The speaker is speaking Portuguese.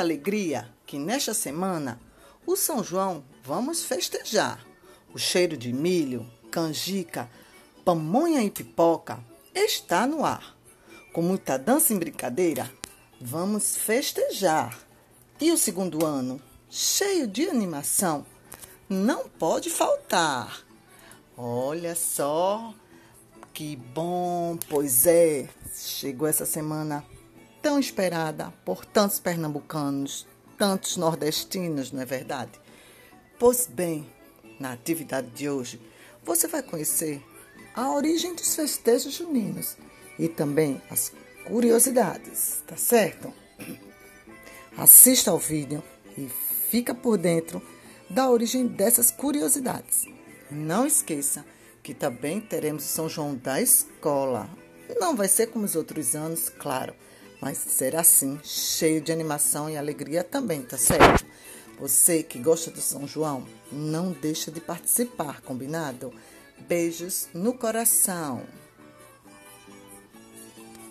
alegria que nesta semana o São João vamos festejar. O cheiro de milho, canjica, pamonha e pipoca está no ar. Com muita dança e brincadeira, vamos festejar. E o segundo ano, cheio de animação, não pode faltar. Olha só que bom, pois é, chegou essa semana tão esperada por tantos pernambucanos, tantos nordestinos, não é verdade? Pois bem, na atividade de hoje, você vai conhecer a origem dos festejos juninos e também as curiosidades, tá certo? Assista ao vídeo e fica por dentro da origem dessas curiosidades. Não esqueça que também teremos São João da escola. Não vai ser como os outros anos, claro mas será assim, cheio de animação e alegria também, tá certo? Você que gosta do São João, não deixa de participar, combinado? Beijos no coração.